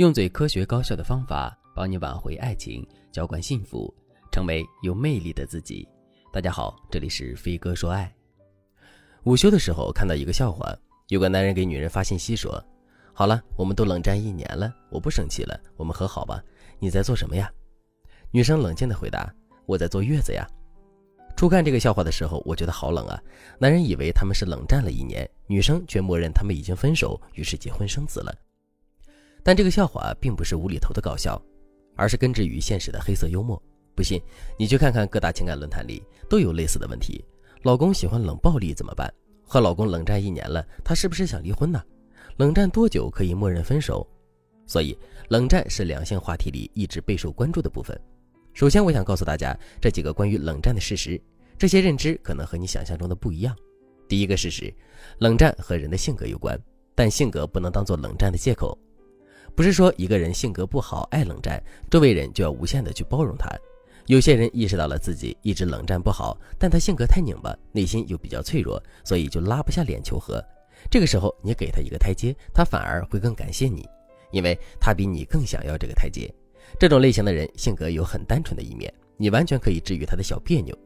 用最科学高效的方法帮你挽回爱情，浇灌幸福，成为有魅力的自己。大家好，这里是飞哥说爱。午休的时候看到一个笑话，有个男人给女人发信息说：“好了，我们都冷战一年了，我不生气了，我们和好吧。你在做什么呀？”女生冷静的回答：“我在坐月子呀。”初看这个笑话的时候，我觉得好冷啊！男人以为他们是冷战了一年，女生却默认他们已经分手，于是结婚生子了。但这个笑话并不是无厘头的搞笑，而是根植于现实的黑色幽默。不信，你去看看各大情感论坛里都有类似的问题：老公喜欢冷暴力怎么办？和老公冷战一年了，他是不是想离婚呢？冷战多久可以默认分手？所以，冷战是两性话题里一直备受关注的部分。首先，我想告诉大家这几个关于冷战的事实，这些认知可能和你想象中的不一样。第一个事实，冷战和人的性格有关，但性格不能当做冷战的借口。不是说一个人性格不好爱冷战，周围人就要无限的去包容他。有些人意识到了自己一直冷战不好，但他性格太拧巴，内心又比较脆弱，所以就拉不下脸求和。这个时候你给他一个台阶，他反而会更感谢你，因为他比你更想要这个台阶。这种类型的人性格有很单纯的一面，你完全可以治愈他的小别扭。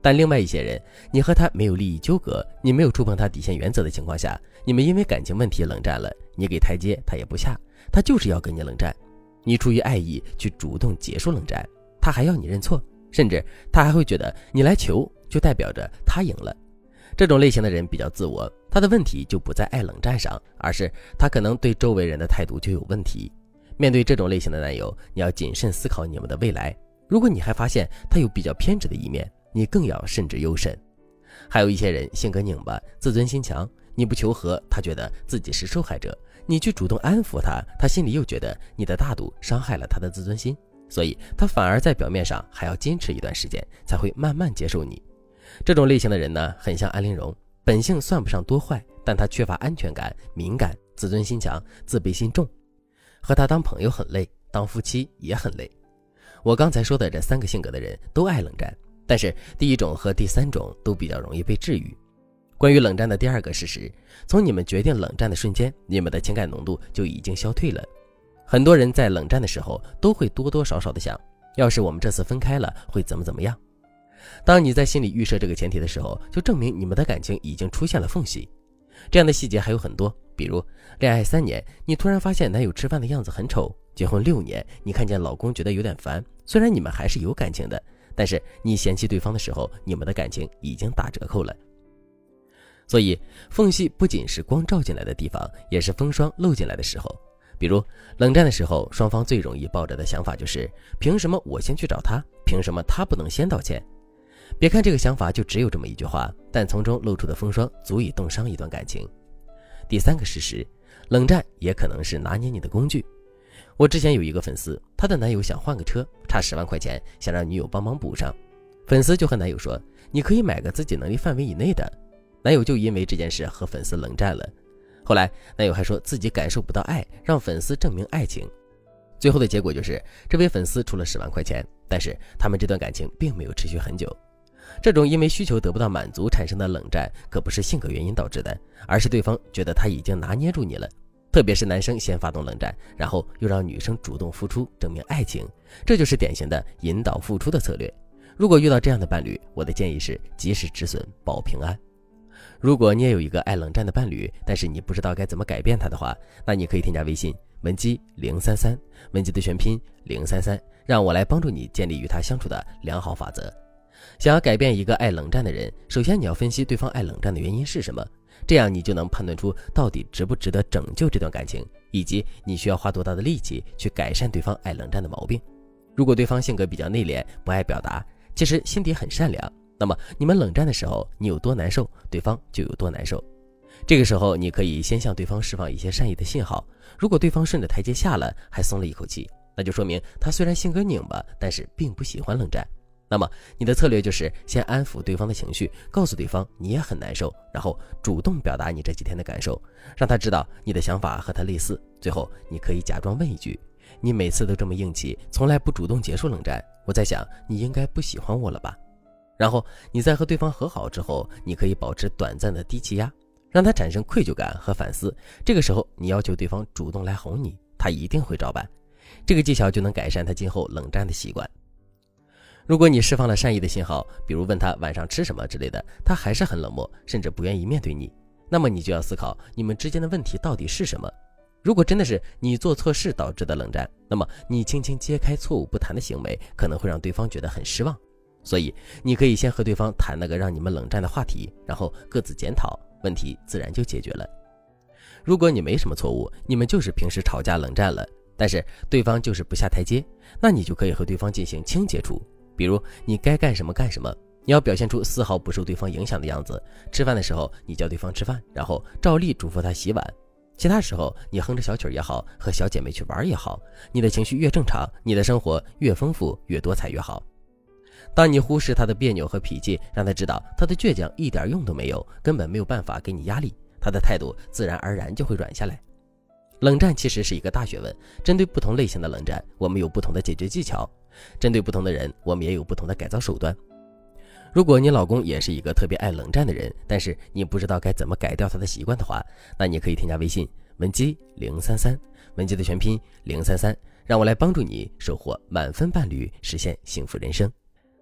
但另外一些人，你和他没有利益纠葛，你没有触碰他底线原则的情况下，你们因为感情问题冷战了，你给台阶他也不下。他就是要跟你冷战，你出于爱意去主动结束冷战，他还要你认错，甚至他还会觉得你来求就代表着他赢了。这种类型的人比较自我，他的问题就不在爱冷战上，而是他可能对周围人的态度就有问题。面对这种类型的男友，你要谨慎思考你们的未来。如果你还发现他有比较偏执的一面，你更要慎之又慎。还有一些人性格拧巴，自尊心强，你不求和，他觉得自己是受害者。你去主动安抚他，他心里又觉得你的大度伤害了他的自尊心，所以他反而在表面上还要坚持一段时间，才会慢慢接受你。这种类型的人呢，很像安陵容，本性算不上多坏，但他缺乏安全感，敏感，自尊心强，自卑心重。和他当朋友很累，当夫妻也很累。我刚才说的这三个性格的人都爱冷战，但是第一种和第三种都比较容易被治愈。关于冷战的第二个事实，从你们决定冷战的瞬间，你们的情感浓度就已经消退了。很多人在冷战的时候，都会多多少少的想，要是我们这次分开了，会怎么怎么样。当你在心里预设这个前提的时候，就证明你们的感情已经出现了缝隙。这样的细节还有很多，比如恋爱三年，你突然发现男友吃饭的样子很丑；结婚六年，你看见老公觉得有点烦。虽然你们还是有感情的，但是你嫌弃对方的时候，你们的感情已经打折扣了。所以，缝隙不仅是光照进来的地方，也是风霜漏进来的时候。比如冷战的时候，双方最容易抱着的想法就是：凭什么我先去找他？凭什么他不能先道歉？别看这个想法就只有这么一句话，但从中露出的风霜足以冻伤一段感情。第三个事实，冷战也可能是拿捏你的工具。我之前有一个粉丝，她的男友想换个车，差十万块钱，想让女友帮忙补上。粉丝就和男友说：“你可以买个自己能力范围以内的。”男友就因为这件事和粉丝冷战了，后来男友还说自己感受不到爱，让粉丝证明爱情。最后的结果就是，这位粉丝出了十万块钱，但是他们这段感情并没有持续很久。这种因为需求得不到满足产生的冷战，可不是性格原因导致的，而是对方觉得他已经拿捏住你了。特别是男生先发动冷战，然后又让女生主动付出，证明爱情，这就是典型的引导付出的策略。如果遇到这样的伴侣，我的建议是及时止损，保平安。如果你也有一个爱冷战的伴侣，但是你不知道该怎么改变他的话，那你可以添加微信文姬零三三，文姬的全拼零三三，让我来帮助你建立与他相处的良好法则。想要改变一个爱冷战的人，首先你要分析对方爱冷战的原因是什么，这样你就能判断出到底值不值得拯救这段感情，以及你需要花多大的力气去改善对方爱冷战的毛病。如果对方性格比较内敛，不爱表达，其实心底很善良。那么你们冷战的时候，你有多难受，对方就有多难受。这个时候，你可以先向对方释放一些善意的信号。如果对方顺着台阶下了，还松了一口气，那就说明他虽然性格拧巴，但是并不喜欢冷战。那么你的策略就是先安抚对方的情绪，告诉对方你也很难受，然后主动表达你这几天的感受，让他知道你的想法和他类似。最后，你可以假装问一句：“你每次都这么硬气，从来不主动结束冷战，我在想你应该不喜欢我了吧？”然后你在和对方和好之后，你可以保持短暂的低气压，让他产生愧疚感和反思。这个时候，你要求对方主动来哄你，他一定会照办。这个技巧就能改善他今后冷战的习惯。如果你释放了善意的信号，比如问他晚上吃什么之类的，他还是很冷漠，甚至不愿意面对你，那么你就要思考你们之间的问题到底是什么。如果真的是你做错事导致的冷战，那么你轻轻揭开错误不谈的行为，可能会让对方觉得很失望。所以你可以先和对方谈那个让你们冷战的话题，然后各自检讨，问题自然就解决了。如果你没什么错误，你们就是平时吵架冷战了，但是对方就是不下台阶，那你就可以和对方进行轻接触，比如你该干什么干什么，你要表现出丝毫不受对方影响的样子。吃饭的时候你叫对方吃饭，然后照例嘱咐他洗碗。其他时候，你哼着小曲也好，和小姐妹去玩也好，你的情绪越正常，你的生活越丰富、越多彩越好。当你忽视他的别扭和脾气，让他知道他的倔强一点用都没有，根本没有办法给你压力，他的态度自然而然就会软下来。冷战其实是一个大学问，针对不同类型的冷战，我们有不同的解决技巧；针对不同的人，我们也有不同的改造手段。如果你老公也是一个特别爱冷战的人，但是你不知道该怎么改掉他的习惯的话，那你可以添加微信文姬零三三，文姬的全拼零三三，让我来帮助你收获满分伴侣，实现幸福人生。